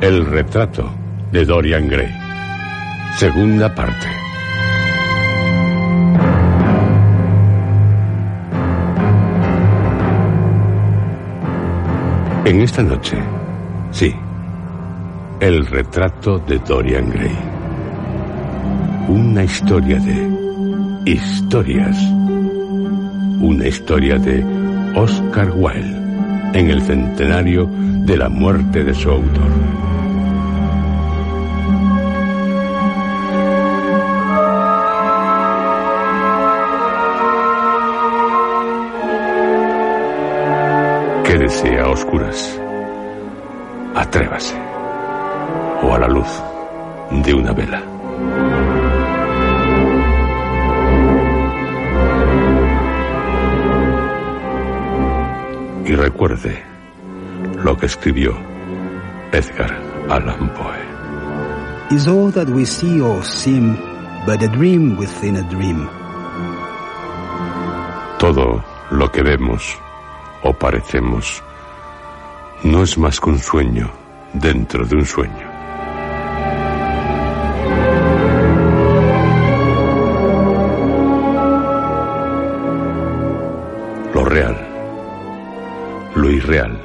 el retrato de Dorian Gray. Segunda parte. En esta noche, sí, el retrato de Dorian Gray. Una historia de historias. Una historia de Oscar Wilde en el centenario de la muerte de su autor. Quédese a oscuras. Atrévase. O a la luz de una vela. Y recuerde lo que escribió Edgar Allan Poe. Is all that we see or seem but a dream within a dream? Todo lo que vemos o parecemos no es más que un sueño dentro de un sueño. Lo real, lo irreal,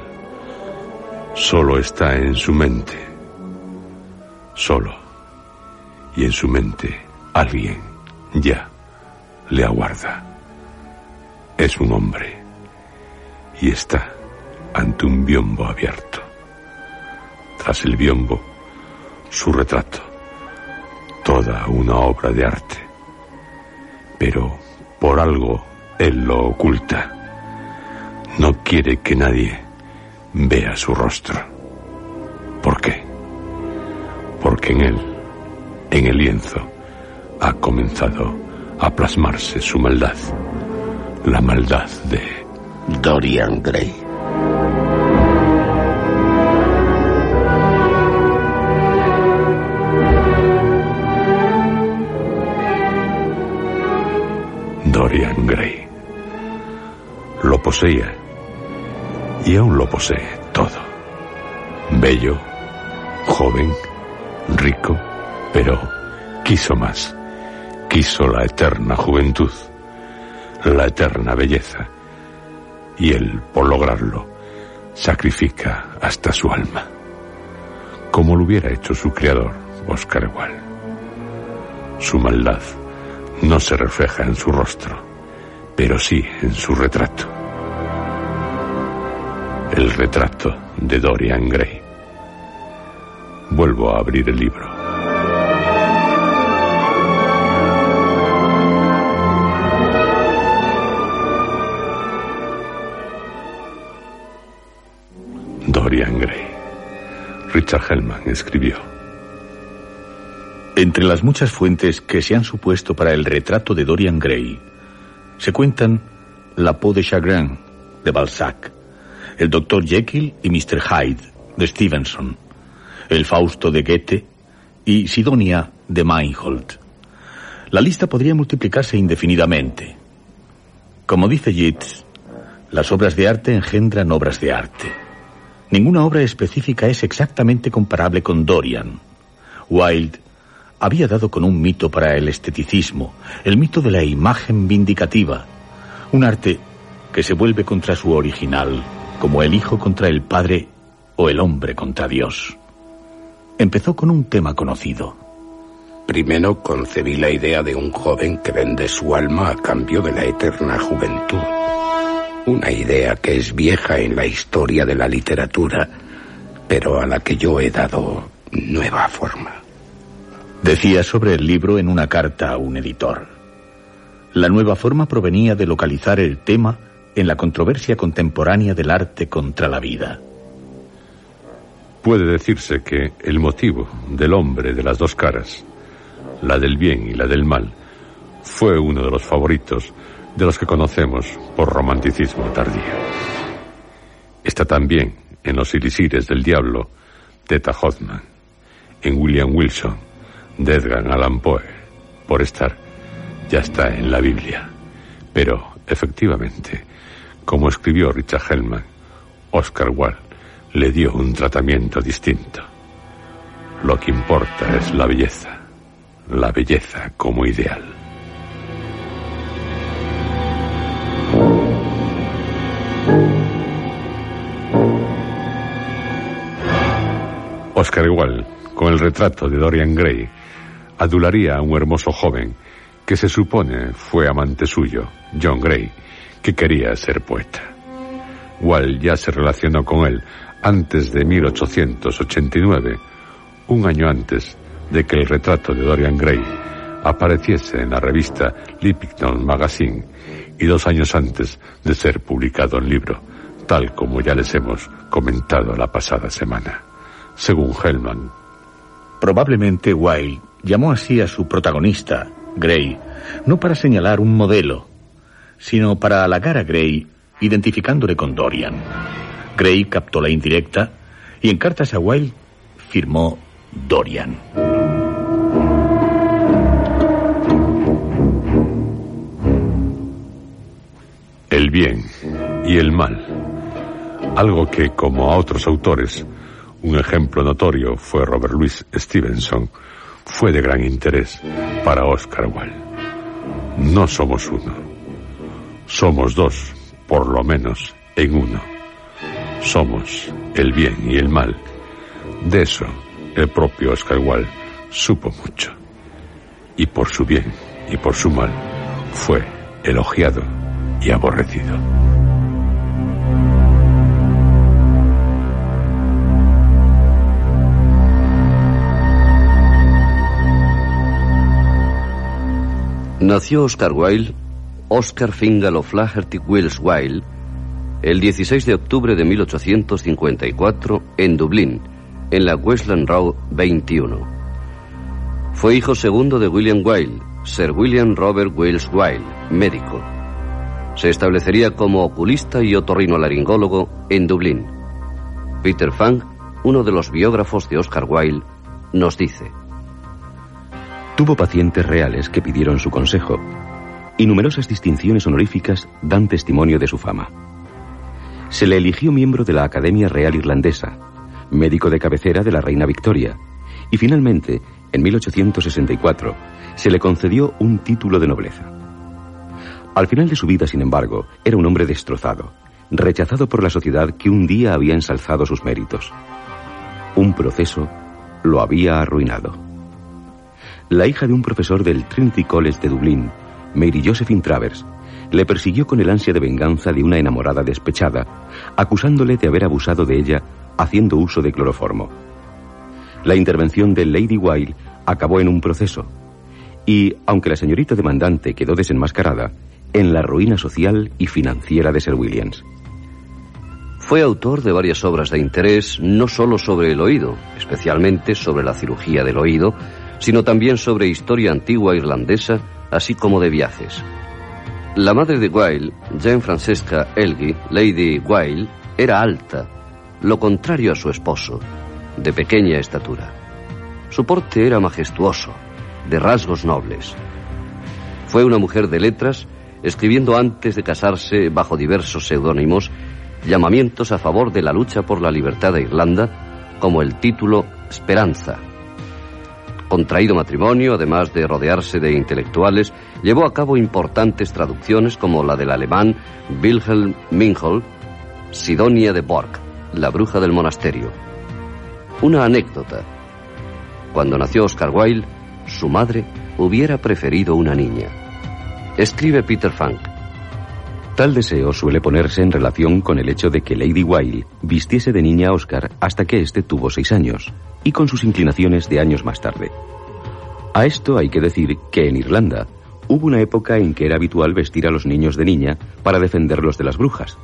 solo está en su mente. Solo. Y en su mente alguien ya le aguarda. Es un hombre y está ante un biombo abierto. Tras el biombo, su retrato. Toda una obra de arte. Pero por algo él lo oculta. No quiere que nadie vea su rostro. ¿Por qué? Porque en él, en el lienzo, ha comenzado a plasmarse su maldad. La maldad de Dorian Gray. Dorian Gray. Lo poseía y aún lo posee todo. Bello, joven, rico, pero quiso más. Quiso la eterna juventud, la eterna belleza. Y él, por lograrlo, sacrifica hasta su alma. Como lo hubiera hecho su creador, Oscar Wilde. Su maldad no se refleja en su rostro, pero sí en su retrato. El retrato de Dorian Gray. Vuelvo a abrir el libro. Richard Hellman escribió. Entre las muchas fuentes que se han supuesto para el retrato de Dorian Gray, se cuentan La Peau de Chagrin de Balzac, El Dr. Jekyll y Mr. Hyde de Stevenson, El Fausto de Goethe y Sidonia de Meinhold. La lista podría multiplicarse indefinidamente. Como dice Yeats, las obras de arte engendran obras de arte. Ninguna obra específica es exactamente comparable con Dorian. Wilde había dado con un mito para el esteticismo, el mito de la imagen vindicativa, un arte que se vuelve contra su original, como el hijo contra el padre o el hombre contra Dios. empezó con un tema conocido. Primero concebí la idea de un joven que vende su alma a cambio de la eterna juventud. Una idea que es vieja en la historia de la literatura, pero a la que yo he dado nueva forma. Decía sobre el libro en una carta a un editor. La nueva forma provenía de localizar el tema en la controversia contemporánea del arte contra la vida. Puede decirse que el motivo del hombre de las dos caras, la del bien y la del mal, fue uno de los favoritos de los que conocemos por romanticismo tardío. Está también en los Ilisires del Diablo de Eta Hoffman, en William Wilson de Edgar Allan Poe, por estar, ya está en la Biblia. Pero, efectivamente, como escribió Richard Hellman, Oscar Wilde le dio un tratamiento distinto. Lo que importa es la belleza, la belleza como ideal. Oscar Wilde, con el retrato de Dorian Gray, adularía a un hermoso joven que se supone fue amante suyo, John Gray, que quería ser poeta. Wall ya se relacionó con él antes de 1889, un año antes de que el retrato de Dorian Gray apareciese en la revista Lipington Magazine y dos años antes de ser publicado en libro, tal como ya les hemos comentado la pasada semana, según Hellman. Probablemente Wilde llamó así a su protagonista, Gray, no para señalar un modelo, sino para halagar a Gray identificándole con Dorian. Gray captó la indirecta y en cartas a Wilde firmó Dorian. El bien y el mal. Algo que, como a otros autores, un ejemplo notorio fue Robert Louis Stevenson, fue de gran interés para Oscar Wilde. No somos uno. Somos dos, por lo menos, en uno. Somos el bien y el mal. De eso el propio Oscar Wilde supo mucho. Y por su bien y por su mal fue elogiado y aborrecido. Nació Oscar Wilde, Oscar Fingal O'Flaherty Wills Wilde, el 16 de octubre de 1854 en Dublín, en la Westland Road 21. Fue hijo segundo de William Wilde, Sir William Robert Wills Wilde, médico. Se establecería como oculista y otorrinolaringólogo en Dublín. Peter Fang, uno de los biógrafos de Oscar Wilde, nos dice: Tuvo pacientes reales que pidieron su consejo, y numerosas distinciones honoríficas dan testimonio de su fama. Se le eligió miembro de la Academia Real Irlandesa, médico de cabecera de la reina Victoria, y finalmente, en 1864, se le concedió un título de nobleza. Al final de su vida, sin embargo, era un hombre destrozado, rechazado por la sociedad que un día había ensalzado sus méritos. Un proceso lo había arruinado. La hija de un profesor del Trinity College de Dublín, Mary Josephine Travers, le persiguió con el ansia de venganza de una enamorada despechada, acusándole de haber abusado de ella haciendo uso de cloroformo. La intervención de Lady Wilde acabó en un proceso, y, aunque la señorita demandante quedó desenmascarada, en la ruina social y financiera de Sir Williams. Fue autor de varias obras de interés, no solo sobre el oído, especialmente sobre la cirugía del oído, sino también sobre historia antigua irlandesa, así como de viajes. La madre de Wilde, Jane Francesca Elgie, Lady Wilde, era alta, lo contrario a su esposo, de pequeña estatura. Su porte era majestuoso, de rasgos nobles. Fue una mujer de letras, escribiendo antes de casarse bajo diversos seudónimos llamamientos a favor de la lucha por la libertad de Irlanda, como el título Esperanza. Contraído matrimonio, además de rodearse de intelectuales, llevó a cabo importantes traducciones como la del alemán Wilhelm Minghol, Sidonia de Borg, la bruja del monasterio. Una anécdota. cuando nació Oscar Wilde, su madre hubiera preferido una niña. Escribe Peter Funk. Tal deseo suele ponerse en relación con el hecho de que Lady Wilde vistiese de niña a Oscar hasta que éste tuvo seis años, y con sus inclinaciones de años más tarde. A esto hay que decir que en Irlanda hubo una época en que era habitual vestir a los niños de niña para defenderlos de las brujas,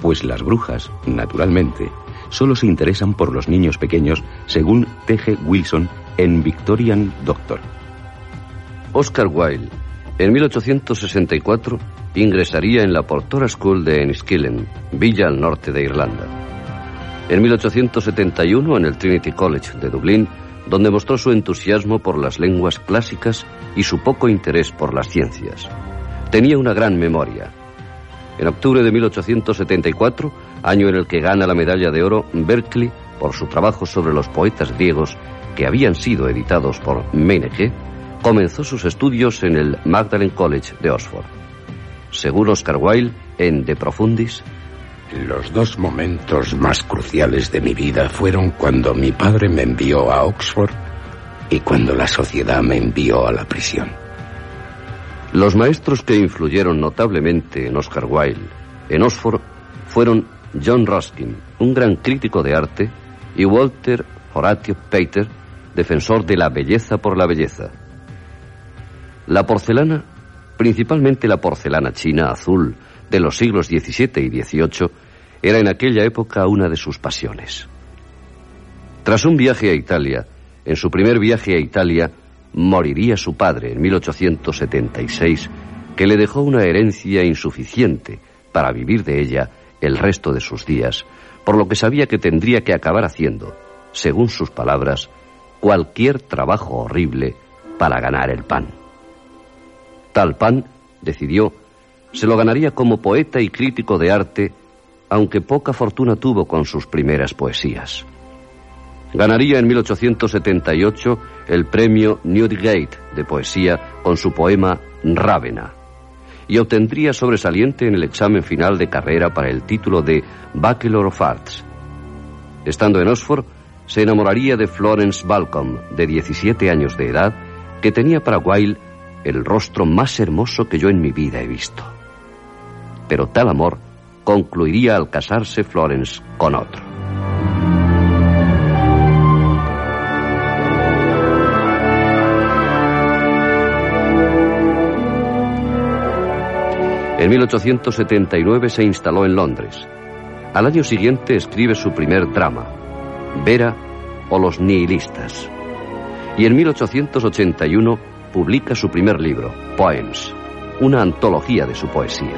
pues las brujas, naturalmente, solo se interesan por los niños pequeños, según T.G. Wilson en Victorian Doctor. Oscar Wilde, en 1864, ingresaría en la Portora School de Enniskillen, villa al norte de Irlanda. En 1871, en el Trinity College de Dublín, donde mostró su entusiasmo por las lenguas clásicas y su poco interés por las ciencias. Tenía una gran memoria. En octubre de 1874, año en el que gana la medalla de oro, Berkeley, por su trabajo sobre los poetas griegos que habían sido editados por Meineke, comenzó sus estudios en el Magdalen College de Oxford. Según Oscar Wilde, en De Profundis, los dos momentos más cruciales de mi vida fueron cuando mi padre me envió a Oxford y cuando la sociedad me envió a la prisión. Los maestros que influyeron notablemente en Oscar Wilde en Oxford fueron John Ruskin, un gran crítico de arte, y Walter Horatio Pater, defensor de la belleza por la belleza. La porcelana, principalmente la porcelana china azul, de los siglos XVII y XVIII, era en aquella época una de sus pasiones. Tras un viaje a Italia, en su primer viaje a Italia, moriría su padre en 1876, que le dejó una herencia insuficiente para vivir de ella el resto de sus días, por lo que sabía que tendría que acabar haciendo, según sus palabras, cualquier trabajo horrible para ganar el pan. Tal pan, decidió, se lo ganaría como poeta y crítico de arte, aunque poca fortuna tuvo con sus primeras poesías. Ganaría en 1878 el premio Newdigate de poesía con su poema Rávena y obtendría sobresaliente en el examen final de carrera para el título de Bachelor of Arts. Estando en Oxford, se enamoraría de Florence Balcom, de 17 años de edad, que tenía para Wilde el rostro más hermoso que yo en mi vida he visto pero tal amor concluiría al casarse Florence con otro. En 1879 se instaló en Londres. Al año siguiente escribe su primer drama, Vera o los nihilistas. Y en 1881 publica su primer libro, Poems, una antología de su poesía.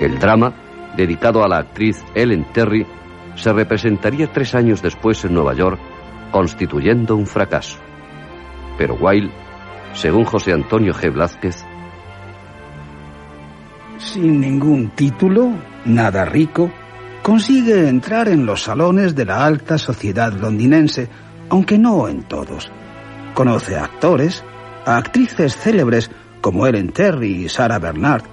El drama, dedicado a la actriz Ellen Terry, se representaría tres años después en Nueva York, constituyendo un fracaso. Pero Wilde, según José Antonio G. Blázquez, sin ningún título, nada rico, consigue entrar en los salones de la alta sociedad londinense, aunque no en todos. Conoce actores, a actrices célebres como Ellen Terry y Sarah Bernard,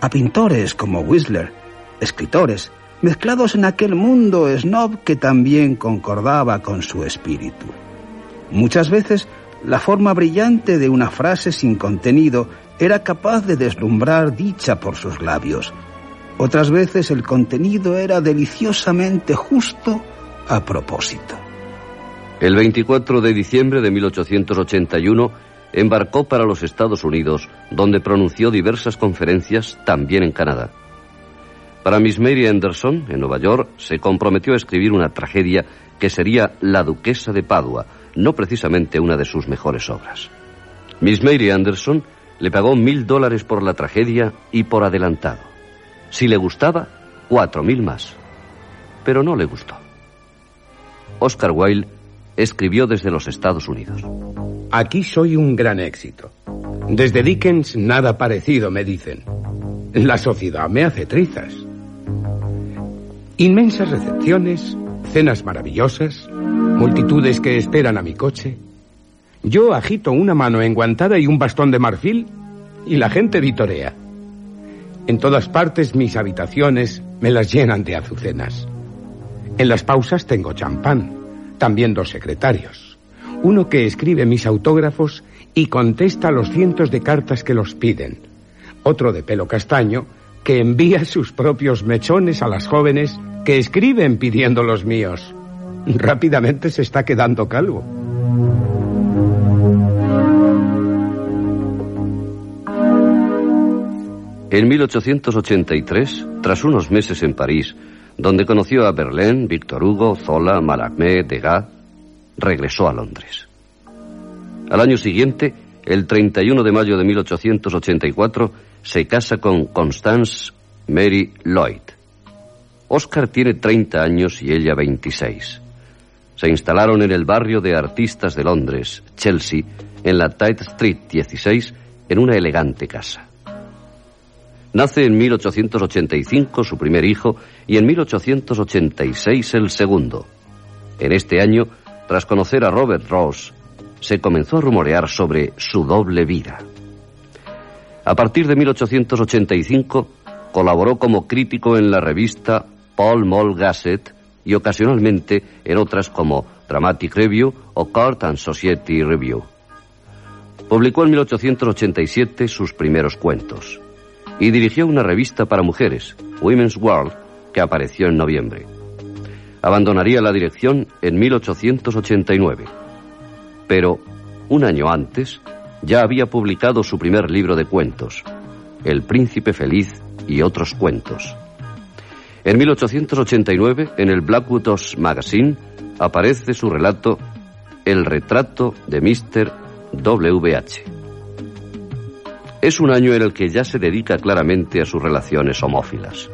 a pintores como Whistler, escritores, mezclados en aquel mundo snob que también concordaba con su espíritu. Muchas veces la forma brillante de una frase sin contenido era capaz de deslumbrar dicha por sus labios. Otras veces el contenido era deliciosamente justo a propósito. El 24 de diciembre de 1881, embarcó para los Estados Unidos, donde pronunció diversas conferencias también en Canadá. Para Miss Mary Anderson, en Nueva York, se comprometió a escribir una tragedia que sería La Duquesa de Padua, no precisamente una de sus mejores obras. Miss Mary Anderson le pagó mil dólares por la tragedia y por adelantado. Si le gustaba, cuatro mil más. Pero no le gustó. Oscar Wilde escribió desde los Estados Unidos. Aquí soy un gran éxito. Desde Dickens nada parecido, me dicen. La sociedad me hace trizas. Inmensas recepciones, cenas maravillosas, multitudes que esperan a mi coche. Yo agito una mano enguantada y un bastón de marfil y la gente vitorea. En todas partes mis habitaciones me las llenan de azucenas. En las pausas tengo champán, también dos secretarios uno que escribe mis autógrafos y contesta los cientos de cartas que los piden, otro de pelo castaño que envía sus propios mechones a las jóvenes que escriben pidiendo los míos. Rápidamente se está quedando calvo. En 1883, tras unos meses en París, donde conoció a Verlaine, Victor Hugo, Zola, Mallarmé, Degas, regresó a Londres. Al año siguiente, el 31 de mayo de 1884, se casa con Constance Mary Lloyd. Oscar tiene 30 años y ella 26. Se instalaron en el barrio de artistas de Londres, Chelsea, en la Tite Street 16, en una elegante casa. Nace en 1885 su primer hijo y en 1886 el segundo. En este año, tras conocer a Robert Ross, se comenzó a rumorear sobre su doble vida. A partir de 1885 colaboró como crítico en la revista Paul Mall Gazette y ocasionalmente en otras como Dramatic Review o Court and Society Review. Publicó en 1887 sus primeros cuentos y dirigió una revista para mujeres, Women's World, que apareció en noviembre. Abandonaría la dirección en 1889. Pero, un año antes, ya había publicado su primer libro de cuentos, El Príncipe Feliz y otros cuentos. En 1889, en el Blackwood's Magazine, aparece su relato El retrato de Mr. WH. Es un año en el que ya se dedica claramente a sus relaciones homófilas.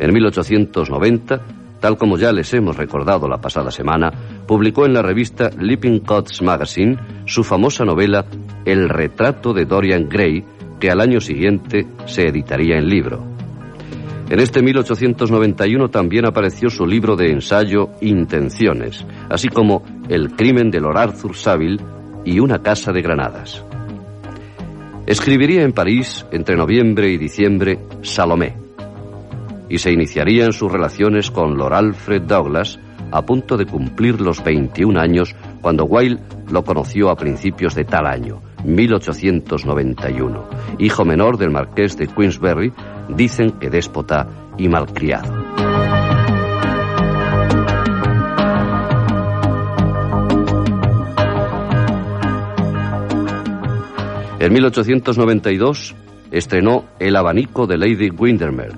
En 1890, tal como ya les hemos recordado la pasada semana, publicó en la revista Leaping Cuts Magazine su famosa novela El retrato de Dorian Gray, que al año siguiente se editaría en libro. En este 1891 también apareció su libro de ensayo Intenciones, así como El crimen de Lord Arthur Saville y Una casa de granadas. Escribiría en París, entre noviembre y diciembre, Salomé, y se iniciarían sus relaciones con Lord Alfred Douglas, a punto de cumplir los 21 años cuando Wilde lo conoció a principios de tal año, 1891. Hijo menor del marqués de Queensberry, dicen que déspota y malcriado. En 1892 estrenó El abanico de Lady Windermere.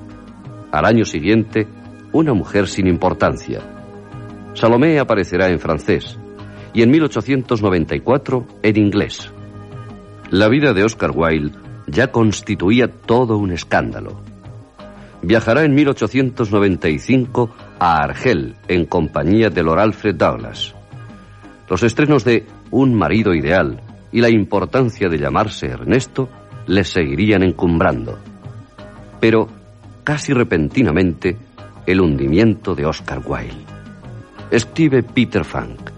Al año siguiente, Una mujer sin importancia. Salomé aparecerá en francés y en 1894 en inglés. La vida de Oscar Wilde ya constituía todo un escándalo. Viajará en 1895 a Argel en compañía de Lord Alfred Douglas. Los estrenos de Un marido ideal y la importancia de llamarse Ernesto les seguirían encumbrando. Pero, casi repentinamente, el hundimiento de Oscar Wilde. Escribe Peter Funk.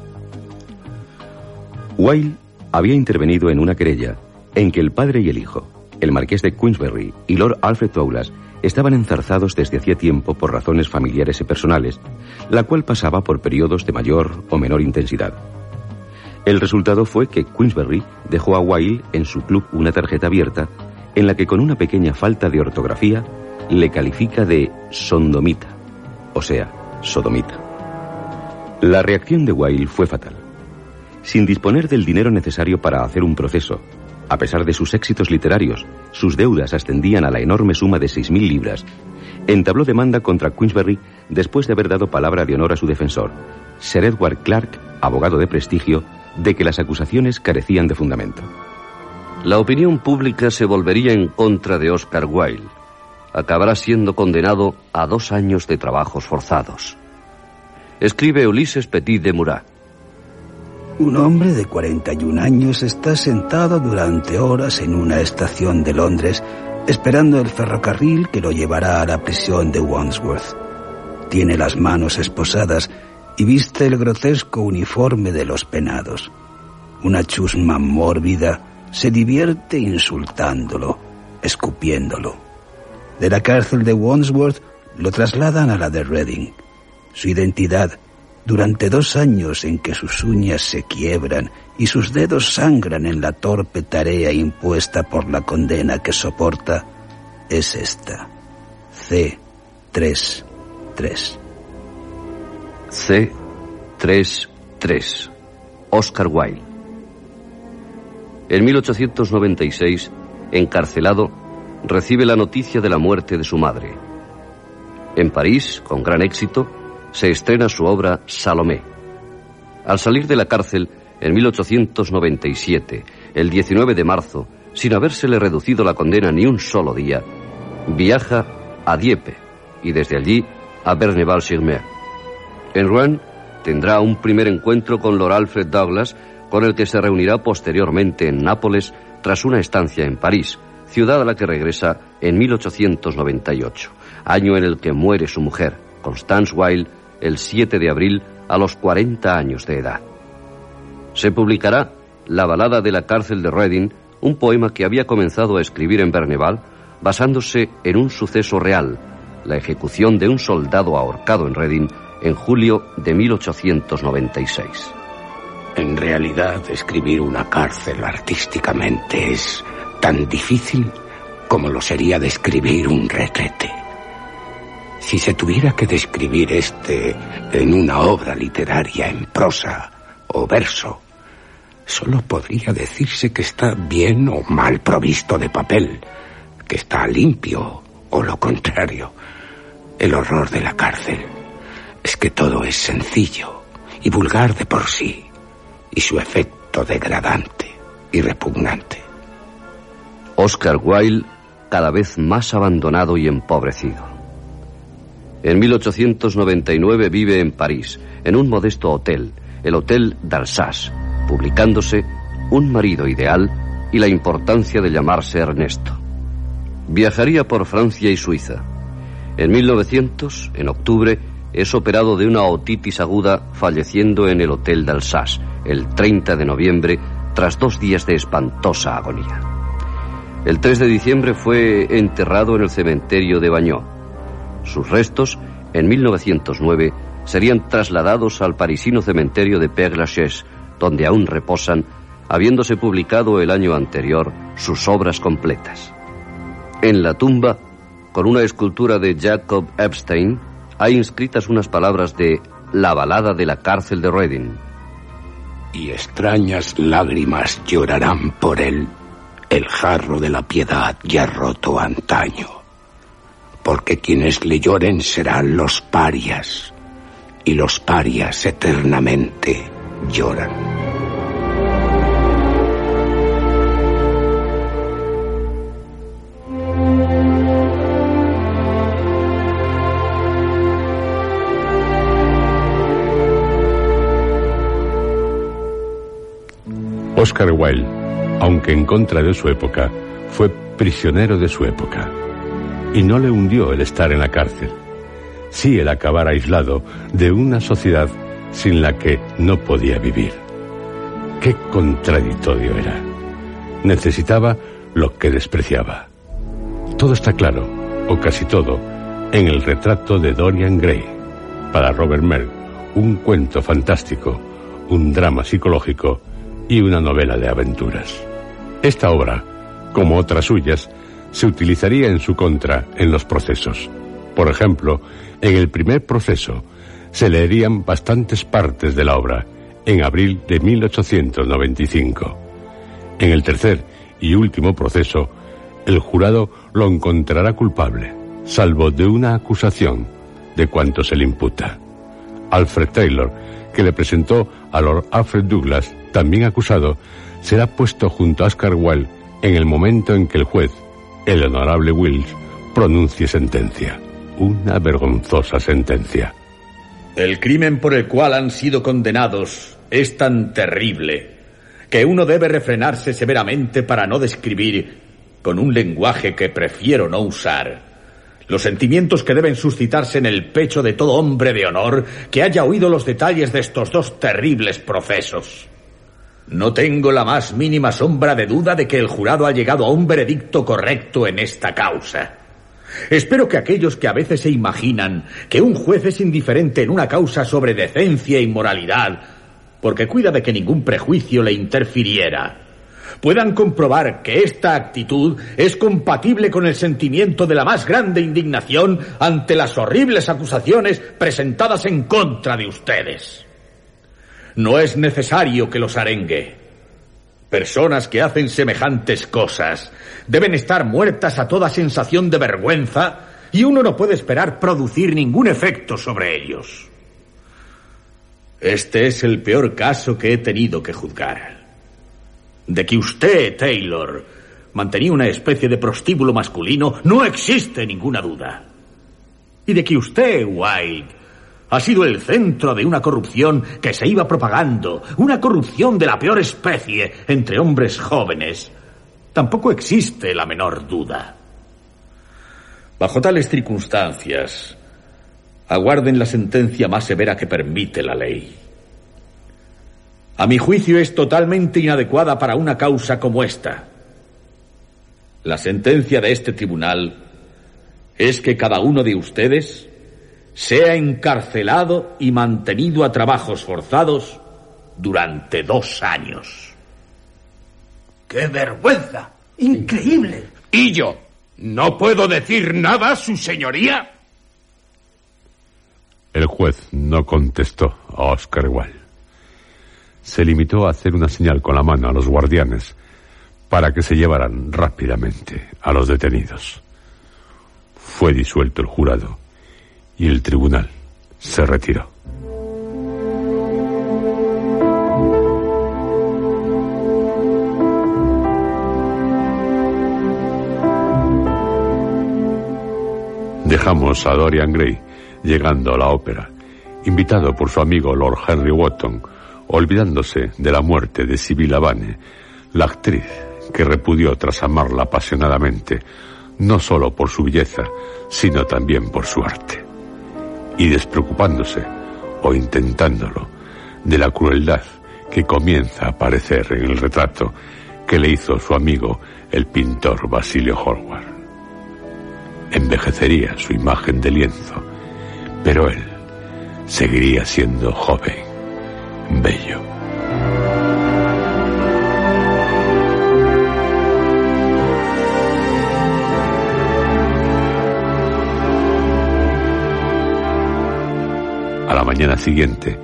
Wilde había intervenido en una querella en que el padre y el hijo, el marqués de Queensberry y Lord Alfred Douglas, estaban enzarzados desde hacía tiempo por razones familiares y personales, la cual pasaba por periodos de mayor o menor intensidad. El resultado fue que Queensberry dejó a Wilde en su club una tarjeta abierta en la que con una pequeña falta de ortografía le califica de sondomita, o sea, sodomita. La reacción de Wilde fue fatal. Sin disponer del dinero necesario para hacer un proceso, a pesar de sus éxitos literarios, sus deudas ascendían a la enorme suma de 6.000 libras, entabló demanda contra Queensberry después de haber dado palabra de honor a su defensor, Sir Edward Clark, abogado de prestigio, de que las acusaciones carecían de fundamento. La opinión pública se volvería en contra de Oscar Wilde. Acabará siendo condenado a dos años de trabajos forzados. Escribe Ulises Petit de Murat. Un hombre de 41 años está sentado durante horas en una estación de Londres esperando el ferrocarril que lo llevará a la prisión de Wandsworth. Tiene las manos esposadas y viste el grotesco uniforme de los penados. Una chusma mórbida se divierte insultándolo, escupiéndolo. De la cárcel de Wandsworth lo trasladan a la de Reading. Su identidad, durante dos años en que sus uñas se quiebran y sus dedos sangran en la torpe tarea impuesta por la condena que soporta, es esta. C33. C33. Oscar Wilde. En 1896, encarcelado, recibe la noticia de la muerte de su madre. En París, con gran éxito, se estrena su obra Salomé. Al salir de la cárcel, en 1897, el 19 de marzo, sin habérsele reducido la condena ni un solo día, viaja a Dieppe y desde allí a Berneval-sur-Mer. En Rouen tendrá un primer encuentro con Lord Alfred Douglas, con el que se reunirá posteriormente en Nápoles tras una estancia en París, ciudad a la que regresa en 1898, año en el que muere su mujer, Constance Wilde, el 7 de abril a los 40 años de edad. Se publicará La balada de la cárcel de Reading, un poema que había comenzado a escribir en Berneval basándose en un suceso real, la ejecución de un soldado ahorcado en Reading en julio de 1896. En realidad, escribir una cárcel artísticamente es tan difícil como lo sería describir un retrete. Si se tuviera que describir este en una obra literaria en prosa o verso, solo podría decirse que está bien o mal provisto de papel, que está limpio o lo contrario. El horror de la cárcel es que todo es sencillo y vulgar de por sí, y su efecto degradante y repugnante. Oscar Wilde cada vez más abandonado y empobrecido. En 1899 vive en París, en un modesto hotel, el Hotel d'Alsace, publicándose Un marido ideal y la importancia de llamarse Ernesto. Viajaría por Francia y Suiza. En 1900, en octubre, es operado de una otitis aguda, falleciendo en el Hotel d'Alsace el 30 de noviembre, tras dos días de espantosa agonía. El 3 de diciembre fue enterrado en el cementerio de Bagneux. Sus restos, en 1909, serían trasladados al parisino cementerio de Père Lachaise, donde aún reposan, habiéndose publicado el año anterior sus obras completas. En la tumba, con una escultura de Jacob Epstein, hay inscritas unas palabras de La balada de la cárcel de Reading. Y extrañas lágrimas llorarán por él, el jarro de la piedad ya roto antaño. Porque quienes le lloren serán los parias, y los parias eternamente lloran. Oscar Wilde, aunque en contra de su época, fue prisionero de su época. Y no le hundió el estar en la cárcel. Sí el acabar aislado de una sociedad sin la que no podía vivir. Qué contradictorio era. Necesitaba lo que despreciaba. Todo está claro, o casi todo, en el retrato de Dorian Gray. Para Robert Merck, un cuento fantástico, un drama psicológico y una novela de aventuras. Esta obra, como otras suyas, se utilizaría en su contra en los procesos. Por ejemplo, en el primer proceso se leerían bastantes partes de la obra, en abril de 1895. En el tercer y último proceso, el jurado lo encontrará culpable, salvo de una acusación de cuanto se le imputa. Alfred Taylor, que le presentó a Lord Alfred Douglas, también acusado, será puesto junto a Oscar Wilde en el momento en que el juez, el honorable Wills, pronuncie sentencia. Una vergonzosa sentencia. El crimen por el cual han sido condenados es tan terrible que uno debe refrenarse severamente para no describir, con un lenguaje que prefiero no usar, los sentimientos que deben suscitarse en el pecho de todo hombre de honor que haya oído los detalles de estos dos terribles procesos. No tengo la más mínima sombra de duda de que el jurado ha llegado a un veredicto correcto en esta causa. Espero que aquellos que a veces se imaginan que un juez es indiferente en una causa sobre decencia y moralidad, porque cuida de que ningún prejuicio le interfiriera, puedan comprobar que esta actitud es compatible con el sentimiento de la más grande indignación ante las horribles acusaciones presentadas en contra de ustedes. No es necesario que los arengue. Personas que hacen semejantes cosas deben estar muertas a toda sensación de vergüenza y uno no puede esperar producir ningún efecto sobre ellos. Este es el peor caso que he tenido que juzgar. De que usted, Taylor, mantenía una especie de prostíbulo masculino, no existe ninguna duda. Y de que usted, White, ha sido el centro de una corrupción que se iba propagando, una corrupción de la peor especie entre hombres jóvenes, tampoco existe la menor duda. Bajo tales circunstancias, aguarden la sentencia más severa que permite la ley. A mi juicio es totalmente inadecuada para una causa como esta. La sentencia de este tribunal es que cada uno de ustedes sea encarcelado y mantenido a trabajos forzados durante dos años. ¡Qué vergüenza! ¡Increíble! ¿Y yo? ¿No puedo decir nada, su señoría? El juez no contestó a Oscar Wilde se limitó a hacer una señal con la mano a los guardianes para que se llevaran rápidamente a los detenidos. Fue disuelto el jurado y el tribunal se retiró. Dejamos a Dorian Gray llegando a la ópera, invitado por su amigo Lord Henry Wotton, olvidándose de la muerte de Sibylla Vane, la actriz que repudió tras amarla apasionadamente, no solo por su belleza, sino también por su arte. Y despreocupándose, o intentándolo, de la crueldad que comienza a aparecer en el retrato que le hizo su amigo el pintor Basilio Hallward. Envejecería su imagen de lienzo, pero él seguiría siendo joven bello. Mañana siguiente,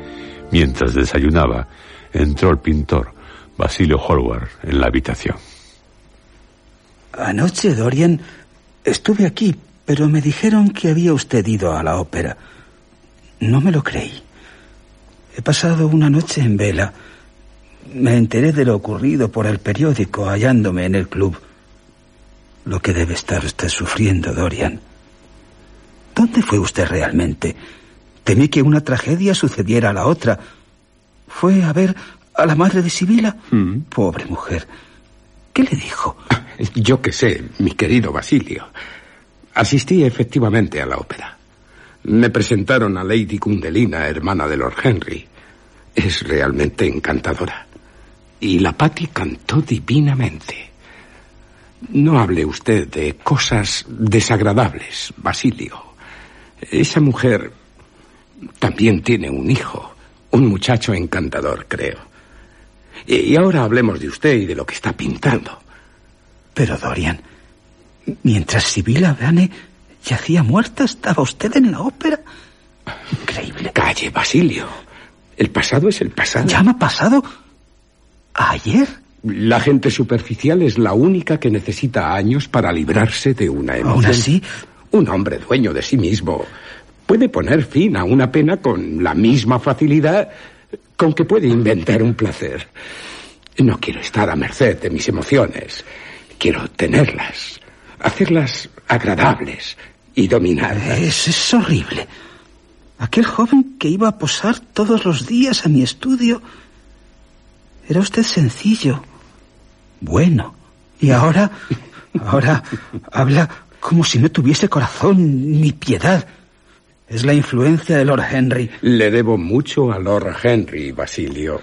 mientras desayunaba, entró el pintor, Basilio Hallward, en la habitación. Anoche, Dorian, estuve aquí, pero me dijeron que había usted ido a la ópera. No me lo creí. He pasado una noche en vela. Me enteré de lo ocurrido por el periódico hallándome en el club. Lo que debe estar usted sufriendo, Dorian. ¿Dónde fue usted realmente? Temí que una tragedia sucediera a la otra. ¿Fue a ver a la madre de Sibila? Mm. Pobre mujer. ¿Qué le dijo? Yo qué sé, mi querido Basilio. Asistí efectivamente a la ópera. Me presentaron a Lady Cundelina, hermana de Lord Henry. Es realmente encantadora. Y la Patty cantó divinamente. No hable usted de cosas desagradables, Basilio. Esa mujer también tiene un hijo, un muchacho encantador, creo. Y ahora hablemos de usted y de lo que está pintando. Pero, Dorian, mientras Sibila Vane yacía muerta, estaba usted en la ópera. Increíble. Calle, Basilio. El pasado es el pasado. ¿Llama pasado? ¿Ayer? La gente superficial es la única que necesita años para librarse de una emoción. ¿Aún así? Un hombre dueño de sí mismo puede poner fin a una pena con la misma facilidad con que puede inventar un placer. No quiero estar a merced de mis emociones. Quiero tenerlas, hacerlas agradables y dominarlas. Es, es horrible. Aquel joven que iba a posar todos los días a mi estudio. Era usted sencillo, bueno. Y ahora, ahora habla como si no tuviese corazón ni piedad. Es la influencia de Lord Henry. Le debo mucho a Lord Henry, Basilio.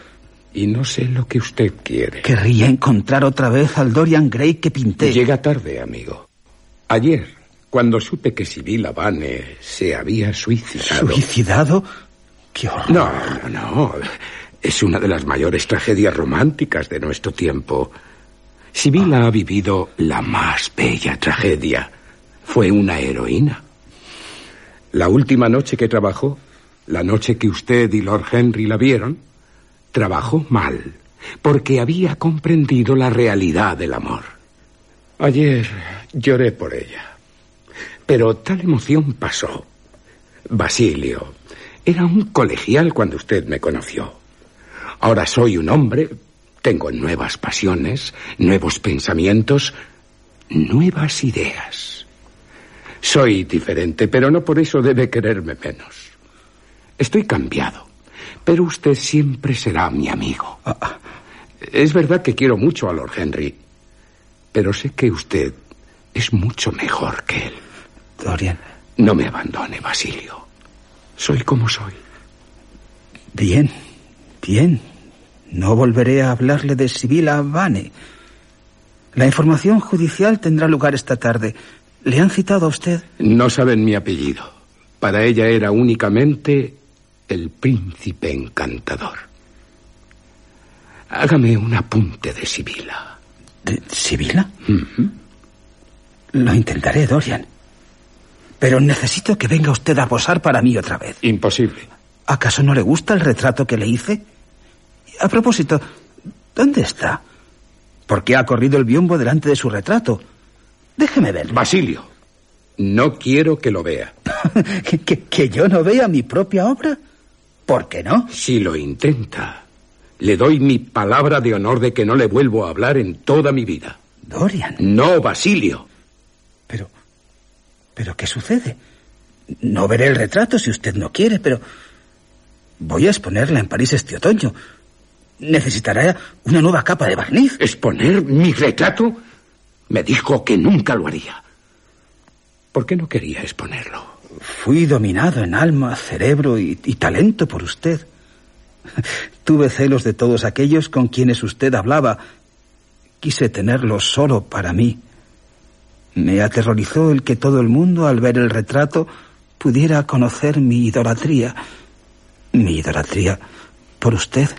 Y no sé lo que usted quiere. Querría encontrar otra vez al Dorian Gray que pinté. Llega tarde, amigo. Ayer, Cuando supe que Sibila Vane se había suicidado. ¿Suicidado? ¡Qué horror! No, no, no. Es una de las mayores tragedias románticas de nuestro tiempo. Sibila ha vivido la más bella tragedia. Fue una heroína. La última noche que trabajó, la noche que usted y Lord Henry la vieron, trabajó mal, porque había comprendido la realidad del amor. Ayer lloré por ella, pero tal emoción pasó. Basilio, era un colegial cuando usted me conoció. Ahora soy un hombre, tengo nuevas pasiones, nuevos pensamientos, nuevas ideas. Soy diferente, pero no por eso debe quererme menos. Estoy cambiado, pero usted siempre será mi amigo. Es verdad que quiero mucho a Lord Henry, pero sé que usted es mucho mejor que él. Dorian. No me abandone, Basilio. Soy como soy. Bien, bien. No volveré a hablarle de Sibila Vane. La información judicial tendrá lugar esta tarde. ¿Le han citado a usted? No saben mi apellido. Para ella era únicamente el príncipe encantador. Hágame un apunte de Sibila. ¿De Sibila? Lo intentaré, Dorian. Pero necesito que venga usted a posar para mí otra vez. Imposible. ¿Acaso no le gusta el retrato que le hice? A propósito, ¿dónde está? ¿Por qué ha corrido el biombo delante de su retrato? Déjeme ver. Basilio, no quiero que lo vea. ¿Que, que, que yo no vea mi propia obra? ¿Por qué no? Si lo intenta, le doy mi palabra de honor de que no le vuelvo a hablar en toda mi vida. Dorian. No, Basilio. Pero. ¿Pero qué sucede? No veré el retrato si usted no quiere, pero. Voy a exponerla en París este otoño. Necesitará una nueva capa de barniz. ¿Exponer mi retrato? Me dijo que nunca lo haría. ¿Por qué no quería exponerlo? Fui dominado en alma, cerebro y, y talento por usted. Tuve celos de todos aquellos con quienes usted hablaba. Quise tenerlos solo para mí. Me aterrorizó el que todo el mundo, al ver el retrato, pudiera conocer mi idolatría. Mi idolatría por usted.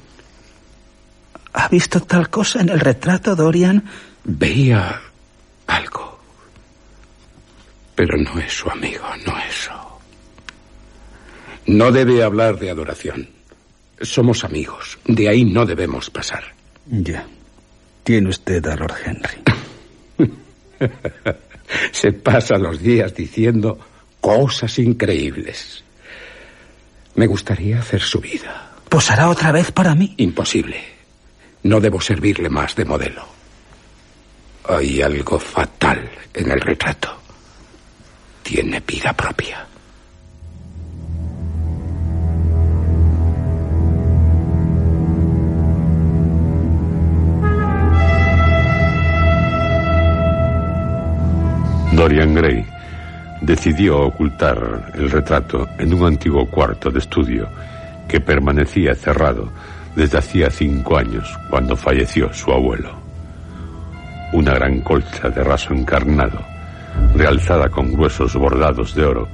¿Ha visto tal cosa en el retrato, Dorian? Veía algo. Pero no es su amigo, no eso. No debe hablar de adoración. Somos amigos. De ahí no debemos pasar. Ya. Tiene usted a Lord Henry. Se pasa los días diciendo cosas increíbles. Me gustaría hacer su vida. ¿Posará otra vez para mí? Imposible. No debo servirle más de modelo. Hay algo fatal en el retrato. Tiene vida propia. Dorian Gray decidió ocultar el retrato en un antiguo cuarto de estudio que permanecía cerrado desde hacía cinco años cuando falleció su abuelo. Una gran colcha de raso encarnado, realzada con gruesos bordados de oro,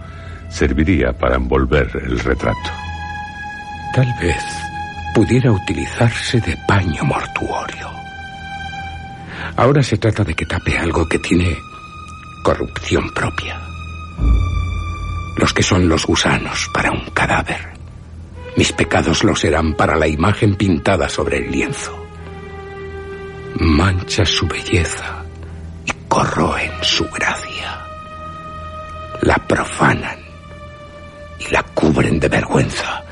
serviría para envolver el retrato. Tal vez pudiera utilizarse de paño mortuorio. Ahora se trata de que tape algo que tiene corrupción propia. Los que son los gusanos para un cadáver. Mis pecados lo serán para la imagen pintada sobre el lienzo. Mancha su belleza y corroen su gracia. La profanan y la cubren de vergüenza.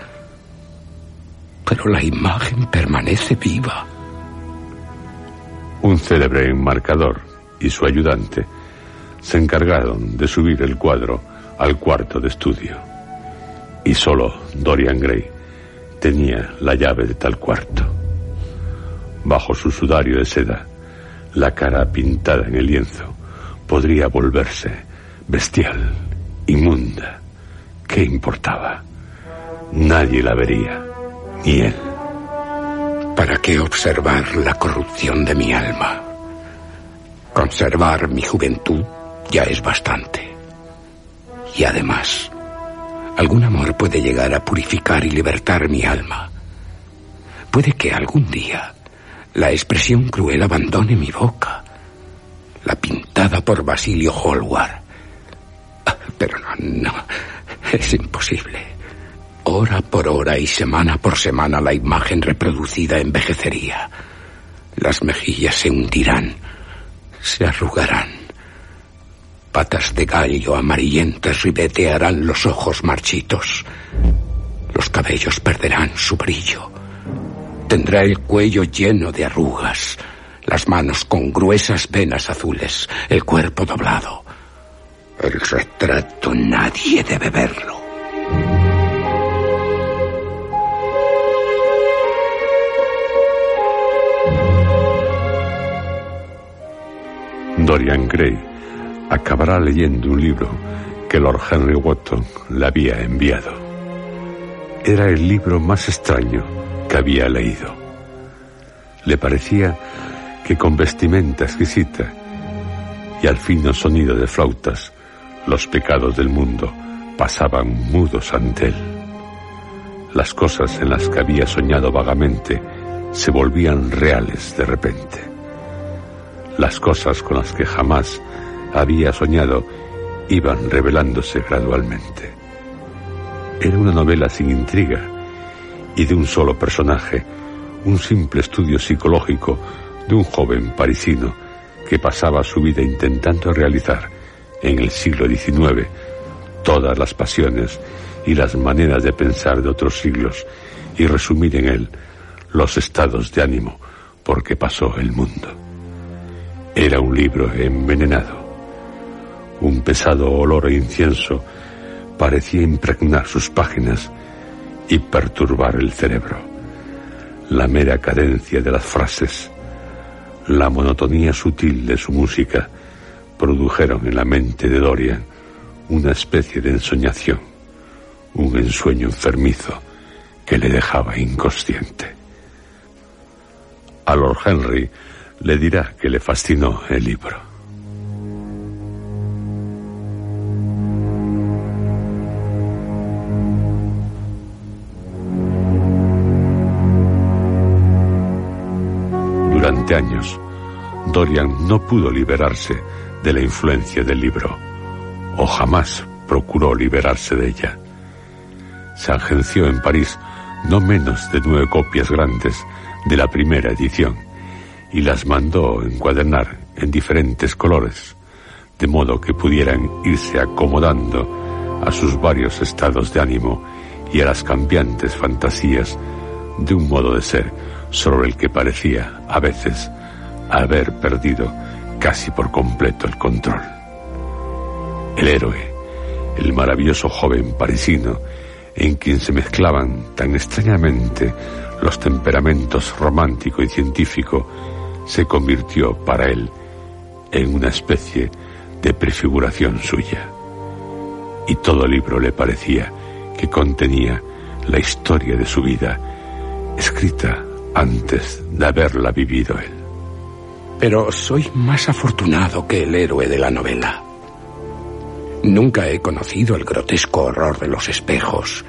Pero la imagen permanece viva. Un célebre enmarcador y su ayudante se encargaron de subir el cuadro al cuarto de estudio. Y solo Dorian Gray tenía la llave de tal cuarto. Bajo su sudario de seda, la cara pintada en el lienzo podría volverse bestial, inmunda. ¿Qué importaba? Nadie la vería, ni él. ¿Para qué observar la corrupción de mi alma? Conservar mi juventud ya es bastante. Y además, algún amor puede llegar a purificar y libertar mi alma. Puede que algún día la expresión cruel abandone mi boca, la pintada por Basilio Hallward. Ah, pero no, no, es imposible. Hora por hora y semana por semana la imagen reproducida envejecería. Las mejillas se hundirán, se arrugarán. Patas de gallo amarillentas ribetearán los ojos marchitos. Los cabellos perderán su brillo. Tendrá el cuello lleno de arrugas, las manos con gruesas venas azules, el cuerpo doblado. El retrato nadie debe verlo. Dorian Gray acabará leyendo un libro que Lord Henry Wotton le había enviado. Era el libro más extraño que había leído. Le parecía que con vestimenta exquisita y al fino sonido de flautas, los pecados del mundo pasaban mudos ante él. Las cosas en las que había soñado vagamente se volvían reales de repente. Las cosas con las que jamás había soñado iban revelándose gradualmente. Era una novela sin intriga y de un solo personaje, un simple estudio psicológico de un joven parisino que pasaba su vida intentando realizar en el siglo XIX todas las pasiones y las maneras de pensar de otros siglos y resumir en él los estados de ánimo por que pasó el mundo. Era un libro envenenado. Un pesado olor a incienso parecía impregnar sus páginas y perturbar el cerebro. La mera cadencia de las frases, la monotonía sutil de su música, produjeron en la mente de Dorian una especie de ensoñación, un ensueño enfermizo que le dejaba inconsciente. A Lord Henry le dirá que le fascinó el libro. Durante años, Dorian no pudo liberarse de la influencia del libro, o jamás procuró liberarse de ella. Se agenció en París no menos de nueve copias grandes de la primera edición y las mandó encuadernar en diferentes colores, de modo que pudieran irse acomodando a sus varios estados de ánimo y a las cambiantes fantasías de un modo de ser sobre el que parecía, a veces, haber perdido casi por completo el control. El héroe, el maravilloso joven parisino, en quien se mezclaban tan extrañamente los temperamentos romántico y científico, se convirtió para él en una especie de prefiguración suya. Y todo libro le parecía que contenía la historia de su vida, escrita antes de haberla vivido él. Pero soy más afortunado que el héroe de la novela. Nunca he conocido el grotesco horror de los espejos,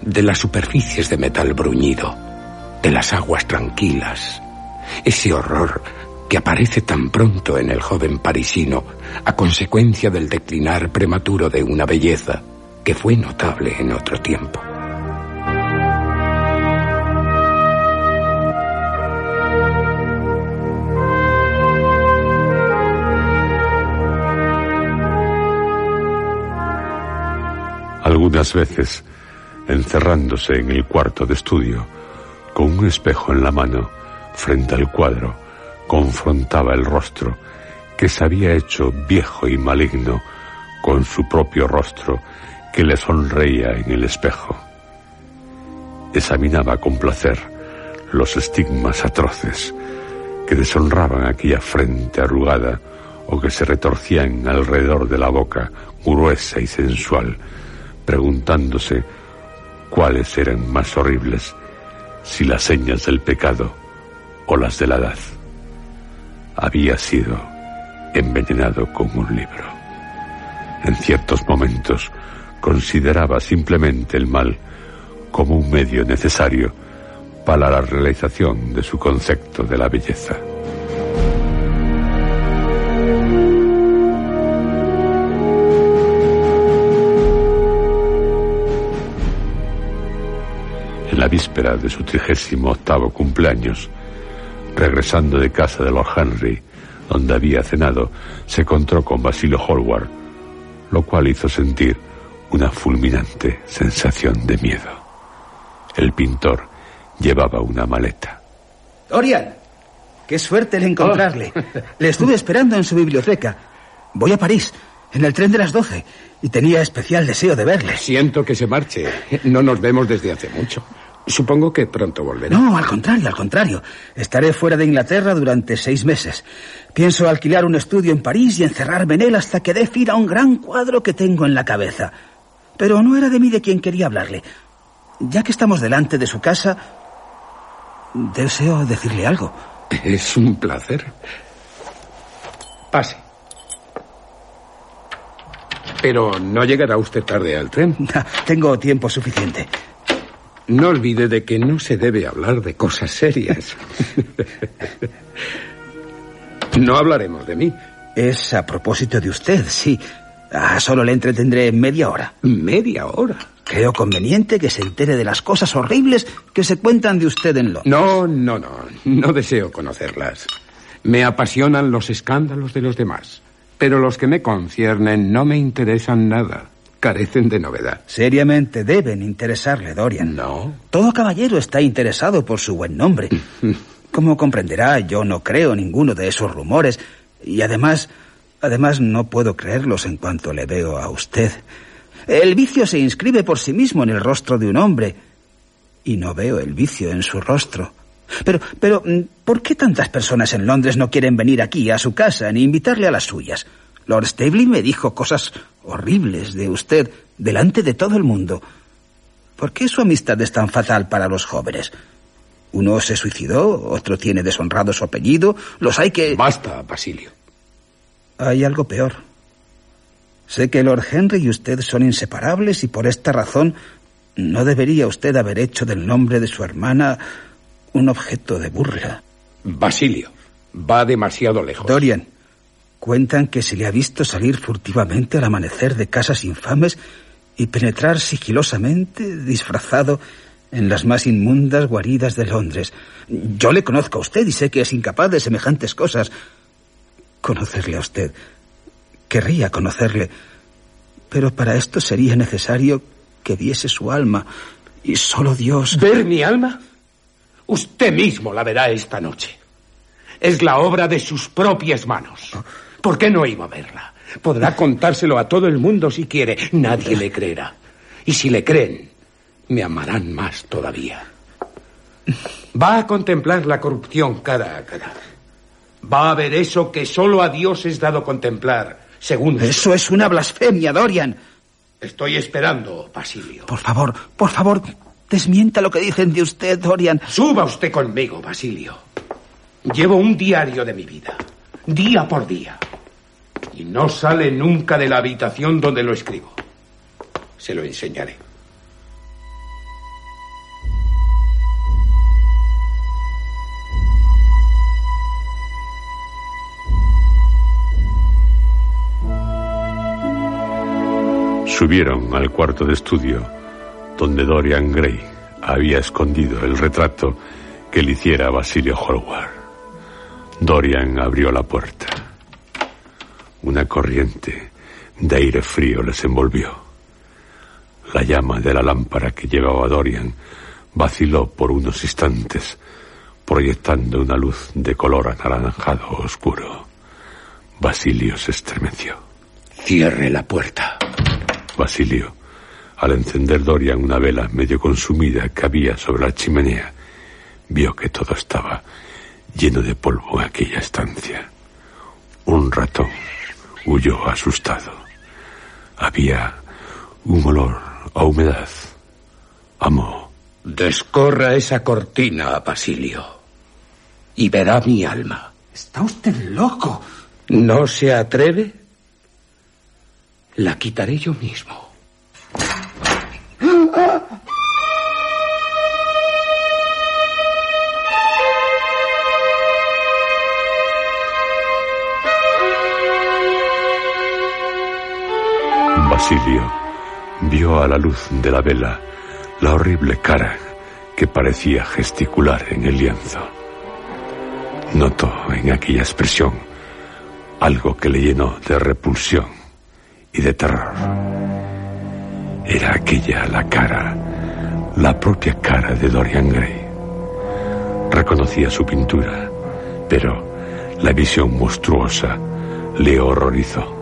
de las superficies de metal bruñido, de las aguas tranquilas, ese horror que aparece tan pronto en el joven parisino a consecuencia del declinar prematuro de una belleza que fue notable en otro tiempo. Algunas veces, encerrándose en el cuarto de estudio, con un espejo en la mano, frente al cuadro, confrontaba el rostro que se había hecho viejo y maligno con su propio rostro que le sonreía en el espejo. Examinaba con placer los estigmas atroces que deshonraban aquella frente arrugada o que se retorcían alrededor de la boca gruesa y sensual, preguntándose cuáles eran más horribles, si las señas del pecado o las de la edad. Había sido envenenado con un libro. En ciertos momentos consideraba simplemente el mal como un medio necesario para la realización de su concepto de la belleza. En la víspera de su trigésimo octavo cumpleaños, regresando de casa de Lord Henry, donde había cenado, se encontró con Basilio Hallward, lo cual hizo sentir una fulminante sensación de miedo. El pintor llevaba una maleta. Dorian, qué suerte el encontrarle. Le estuve esperando en su biblioteca. Voy a París, en el tren de las doce, y tenía especial deseo de verle. Siento que se marche. No nos vemos desde hace mucho. Supongo que pronto volverá. No, al contrario, al contrario. Estaré fuera de Inglaterra durante seis meses. Pienso alquilar un estudio en París y encerrarme en él hasta que dé fin a un gran cuadro que tengo en la cabeza. Pero no era de mí de quien quería hablarle. Ya que estamos delante de su casa, deseo decirle algo. Es un placer. Pase. Pero no llegará usted tarde al tren. Tengo tiempo suficiente. No olvide de que no se debe hablar de cosas serias. no hablaremos de mí. Es a propósito de usted, sí. Ah, solo le entretendré media hora. ¿Media hora? Creo conveniente que se entere de las cosas horribles que se cuentan de usted en Londres. No, no, no. No deseo conocerlas. Me apasionan los escándalos de los demás. Pero los que me conciernen no me interesan nada. Carecen de novedad. Seriamente deben interesarle, Dorian. No. Todo caballero está interesado por su buen nombre. Como comprenderá, yo no creo ninguno de esos rumores. Y además, además no puedo creerlos en cuanto le veo a usted. El vicio se inscribe por sí mismo en el rostro de un hombre. Y no veo el vicio en su rostro. Pero, pero, ¿por qué tantas personas en Londres no quieren venir aquí a su casa ni invitarle a las suyas? Lord Staveley me dijo cosas horribles de usted delante de todo el mundo. ¿Por qué su amistad es tan fatal para los jóvenes? Uno se suicidó, otro tiene deshonrado su apellido, los hay que... Basta, Basilio. Hay algo peor. Sé que Lord Henry y usted son inseparables y por esta razón no debería usted haber hecho del nombre de su hermana un objeto de burla. Basilio, va demasiado lejos. Dorian, cuentan que se le ha visto salir furtivamente al amanecer de casas infames y penetrar sigilosamente, disfrazado, en las más inmundas guaridas de Londres. Yo le conozco a usted y sé que es incapaz de semejantes cosas. Conocerle a usted. Querría conocerle. Pero para esto sería necesario que viese su alma. Y solo Dios. ¿Ver mi alma? Usted mismo la verá esta noche. Es la obra de sus propias manos. ¿Por qué no iba a verla? Podrá contárselo a todo el mundo si quiere. Nadie le creerá. Y si le creen, me amarán más todavía. Va a contemplar la corrupción cara a cara. Va a ver eso que solo a Dios es dado contemplar, según... Eso es una blasfemia, Dorian. Estoy esperando, Basilio. Por favor, por favor, desmienta lo que dicen de usted, Dorian. Suba usted conmigo, Basilio. Llevo un diario de mi vida, día por día. Y no sale nunca de la habitación donde lo escribo. Se lo enseñaré. Subieron al cuarto de estudio, donde Dorian Gray había escondido el retrato que le hiciera Basilio Hallward. Dorian abrió la puerta. Una corriente de aire frío les envolvió. La llama de la lámpara que llevaba Dorian vaciló por unos instantes, proyectando una luz de color anaranjado oscuro. Basilio se estremeció. Cierre la puerta. Basilio, al encender Dorian una vela medio consumida que había sobre la chimenea, vio que todo estaba lleno de polvo aquella estancia. Un ratón huyó asustado. Había un olor a humedad, a moho. Descorra esa cortina, Basilio, y verá mi alma. Está usted loco. ¿No se atreve? La quitaré yo mismo. Basilio vio a la luz de la vela la horrible cara que parecía gesticular en el lienzo. Notó en aquella expresión algo que le llenó de repulsión y de terror. Era aquella la cara, la propia cara de Dorian Gray. Reconocía su pintura, pero la visión monstruosa le horrorizó.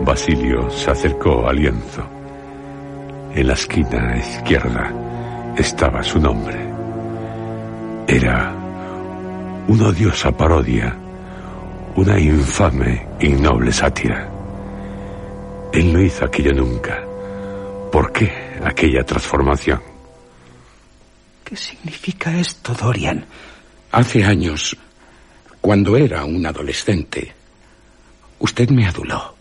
Basilio se acercó al lienzo. En la esquina izquierda estaba su nombre. Era una odiosa parodia, una infame y noble sátira. Él no hizo aquello nunca. ¿Por qué aquella transformación? ¿Qué significa esto, Dorian? Hace años, cuando era un adolescente, usted me aduló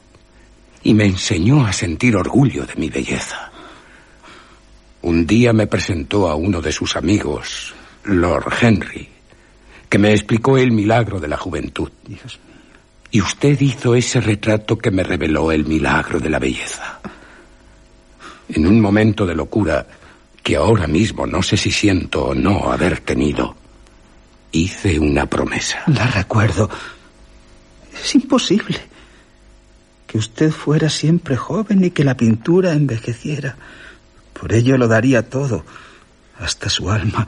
y me enseñó a sentir orgullo de mi belleza. Un día me presentó a uno de sus amigos, Lord Henry, que me explicó el milagro de la juventud. Dios mío. Y usted hizo ese retrato que me reveló el milagro de la belleza. En un momento de locura que ahora mismo no sé si siento o no haber tenido, hice una promesa. La recuerdo. Es imposible que usted fuera siempre joven y que la pintura envejeciera. Por ello lo daría todo, hasta su alma.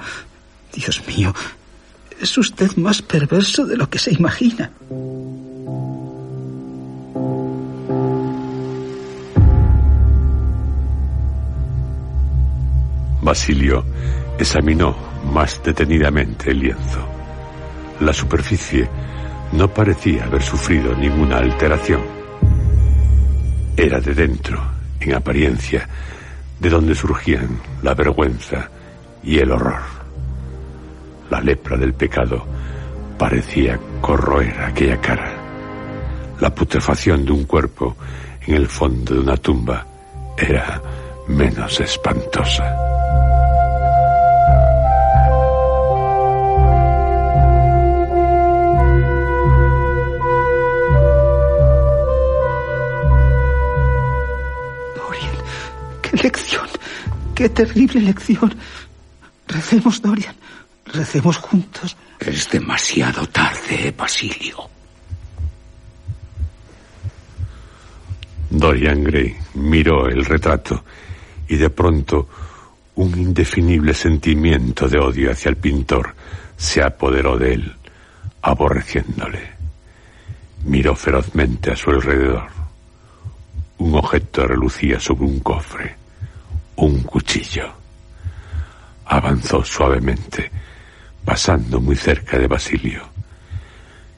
Dios mío, es usted más perverso de lo que se imagina. Basilio examinó más detenidamente el lienzo. La superficie no parecía haber sufrido ninguna alteración. Era de dentro, en apariencia, de donde surgían la vergüenza y el horror. La lepra del pecado parecía corroer aquella cara. La putrefacción de un cuerpo en el fondo de una tumba era menos espantosa. Lección, qué terrible lección. Recemos, Dorian, recemos juntos. Es demasiado tarde, Basilio. Dorian Gray miró el retrato y de pronto un indefinible sentimiento de odio hacia el pintor se apoderó de él, aborreciéndole. Miró ferozmente a su alrededor. Un objeto relucía sobre un cofre, un cuchillo. Avanzó suavemente, pasando muy cerca de Basilio.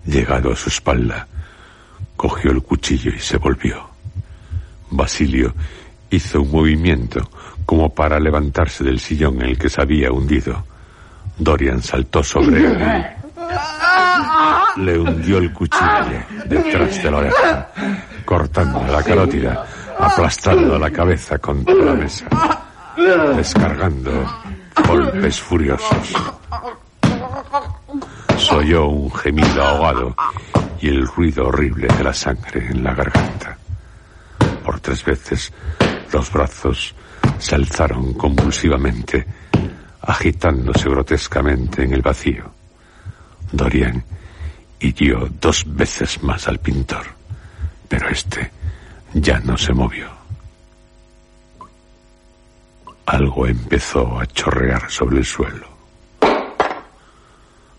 Llegado a su espalda, cogió el cuchillo y se volvió. Basilio hizo un movimiento como para levantarse del sillón en el que se había hundido. Dorian saltó sobre él. Le hundió el cuchillo detrás de la oreja, cortando la carótida, aplastando la cabeza contra la mesa, descargando golpes furiosos. Soyó un gemido ahogado y el ruido horrible de la sangre en la garganta. Por tres veces los brazos se alzaron convulsivamente, agitándose grotescamente en el vacío. Dorian hirió dos veces más al pintor, pero este ya no se movió. Algo empezó a chorrear sobre el suelo.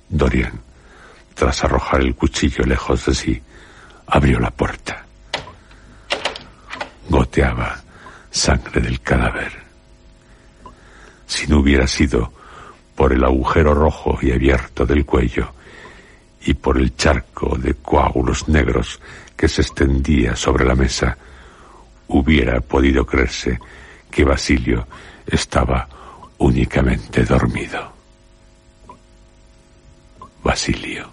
Dorian, tras arrojar el cuchillo lejos de sí, abrió la puerta. Goteaba sangre del cadáver. Si no hubiera sido por el agujero rojo y abierto del cuello y por el charco de coágulos negros que se extendía sobre la mesa, hubiera podido creerse que Basilio estaba únicamente dormido. Basilio,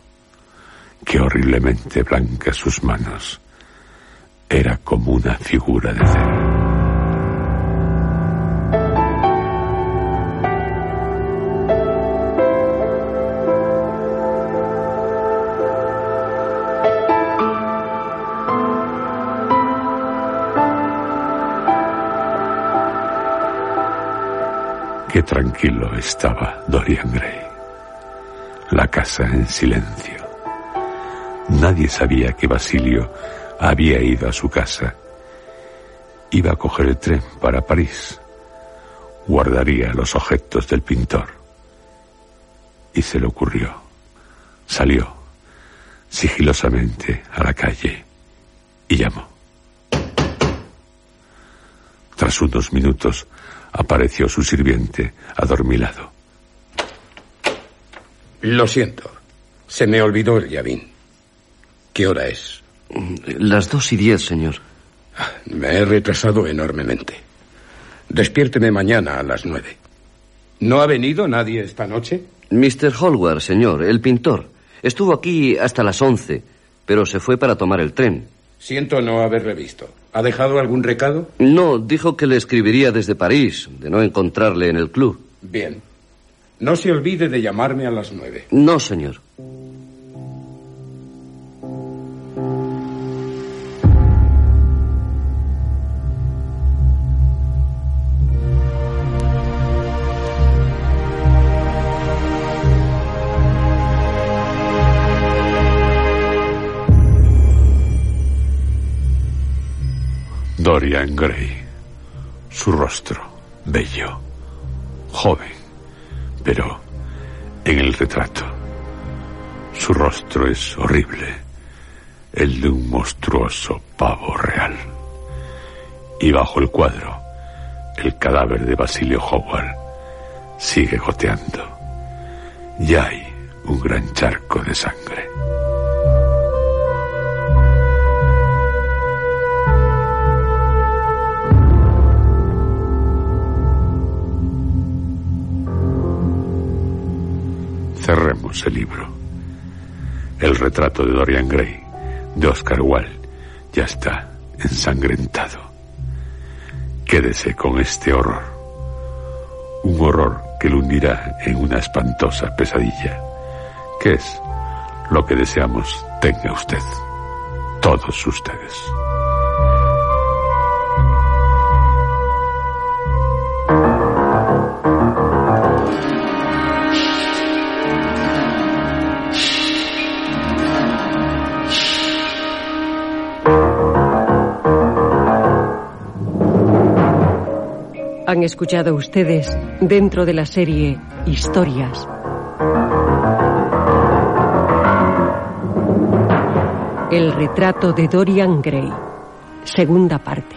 qué horriblemente blancas sus manos, era como una figura de cera. Qué tranquilo estaba Dorian Gray. La casa en silencio. Nadie sabía que Basilio había ido a su casa. Iba a coger el tren para París. Guardaría los objetos del pintor. Y se le ocurrió. Salió sigilosamente a la calle y llamó. Tras unos minutos apareció su sirviente adormilado. Lo siento. Se me olvidó el llavín. ¿Qué hora es? Las dos y diez, señor. Me he retrasado enormemente. Despiérteme mañana a las nueve. ¿No ha venido nadie esta noche? Mr. Hallward, señor, el pintor. Estuvo aquí hasta las once, pero se fue para tomar el tren. Siento no haberle visto. ¿Ha dejado algún recado? No, dijo que le escribiría desde París, de no encontrarle en el club. Bien. No se olvide de llamarme a las nueve. No, señor. Dorian Gray. Su rostro, bello, joven, pero en el retrato. Su rostro es horrible, el de un monstruoso pavo real. Y bajo el cuadro, el cadáver de Basilio Howard sigue goteando. Y hay un gran charco de sangre. Cerremos el libro. El retrato de Dorian Gray, de Oscar Wilde, ya está ensangrentado. Quédese con este horror. Un horror que lo hundirá en una espantosa pesadilla, que es lo que deseamos tenga usted, todos ustedes. Han escuchado ustedes dentro de la serie Historias. El retrato de Dorian Gray. Segunda parte.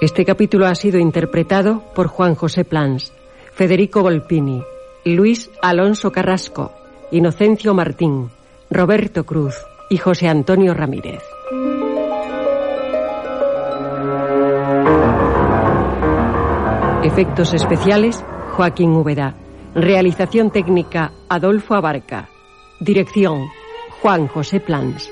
Este capítulo ha sido interpretado por Juan José Plans, Federico Volpini, Luis Alonso Carrasco, Inocencio Martín, Roberto Cruz y José Antonio Ramírez. Efectos especiales, Joaquín Úbeda. Realización técnica, Adolfo Abarca. Dirección, Juan José Plans.